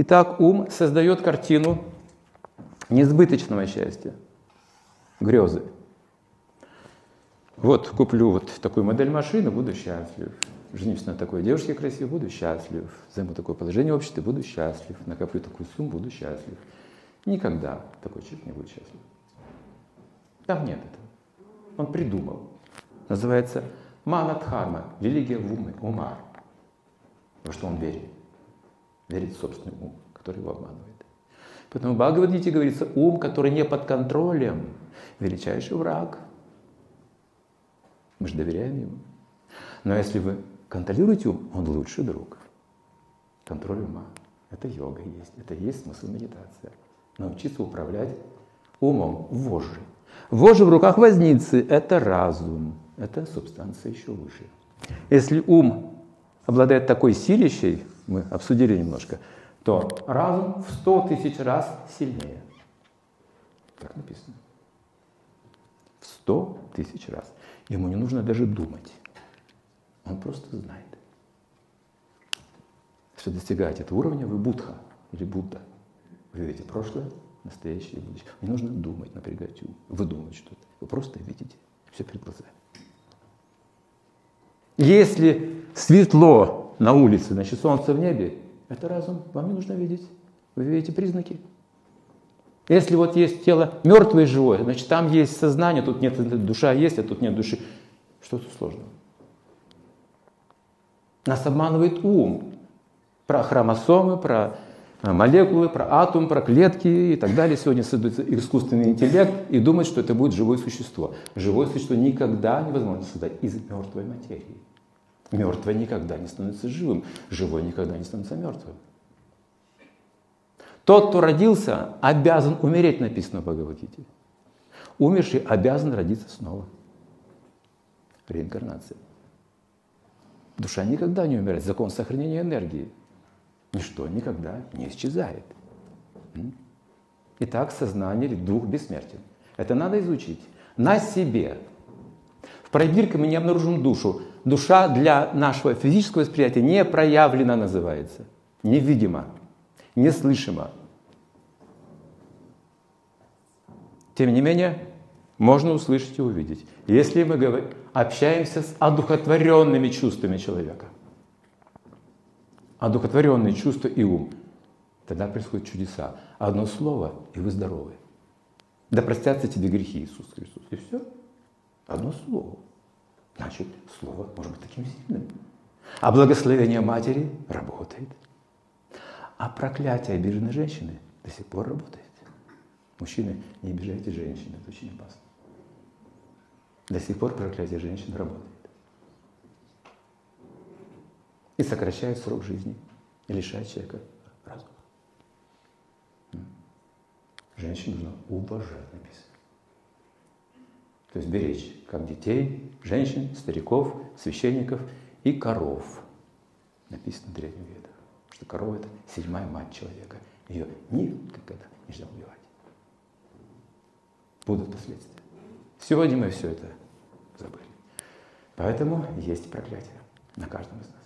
Итак, ум создает картину несбыточного счастья, грезы. Вот куплю вот такую модель машины, буду счастлив. Женюсь на такой девушке красивой, буду счастлив. Займу такое положение в обществе, буду счастлив. Накоплю такую сумму, буду счастлив. Никогда такой человек не будет счастлив. Там нет этого. Он придумал. Называется манадхарма, религия в уме, ума. Во что он верит? Верит в собственный который его обманывает. Поэтому в Бхагавадгите говорится, ум, который не под контролем, величайший враг. Мы же доверяем ему. Но если вы контролируете ум, он лучший друг. Контроль ума. Это йога есть. Это есть смысл медитации. Научиться управлять умом, вожжи. Вожжи в руках возницы – это разум. Это субстанция еще выше. Если ум обладает такой силищей, мы обсудили немножко, то разум в сто тысяч раз сильнее. Так написано. В сто тысяч раз. Ему не нужно даже думать. Он просто знает. Если достигаете этого уровня, вы Будха или Будда. Вы видите прошлое, настоящее и будущее. Не нужно думать, напрягать ум, выдумывать что-то. Вы просто видите все перед глазами. Если светло на улице, значит солнце в небе, это разум, вам не нужно видеть. Вы видите признаки. Если вот есть тело мертвое и живое, значит там есть сознание, тут нет душа есть, а тут нет души. Что тут сложного? Нас обманывает ум. Про хромосомы, про э, молекулы, про атом, про клетки и так далее. Сегодня создается искусственный интеллект и думает, что это будет живое существо. Живое существо никогда невозможно создать из мертвой материи. Мертвое никогда не становится живым, живое никогда не становится мертвым. Тот, кто родился, обязан умереть, написано в Бхагавадгите. Умерший обязан родиться снова. Реинкарнация. Душа никогда не умирает. Закон сохранения энергии. Ничто никогда не исчезает. Итак, сознание или дух бессмертен. Это надо изучить. На себе. В пробирке мы не обнаружим душу. Душа для нашего физического восприятия не проявлена называется. Невидима, неслышима. Тем не менее, можно услышать и увидеть. Если мы общаемся с одухотворенными чувствами человека, одухотворенные чувства и ум, тогда происходят чудеса. Одно слово, и вы здоровы. Да простятся тебе грехи, Иисус Христос. И все. Одно слово. Значит, слово может быть таким сильным. А благословение матери работает. А проклятие обиженной женщины до сих пор работает. Мужчины, не обижайте женщин, это очень опасно. До сих пор проклятие женщин работает. И сокращает срок жизни, и лишает человека разума. Женщин нужно уважать, написано. То есть беречь как детей, женщин, стариков, священников и коров. Написано в Древнем Ведах, что корова – это седьмая мать человека. Ее никогда нельзя убивать будут последствия. Сегодня мы все это забыли. Поэтому есть проклятие на каждом из нас.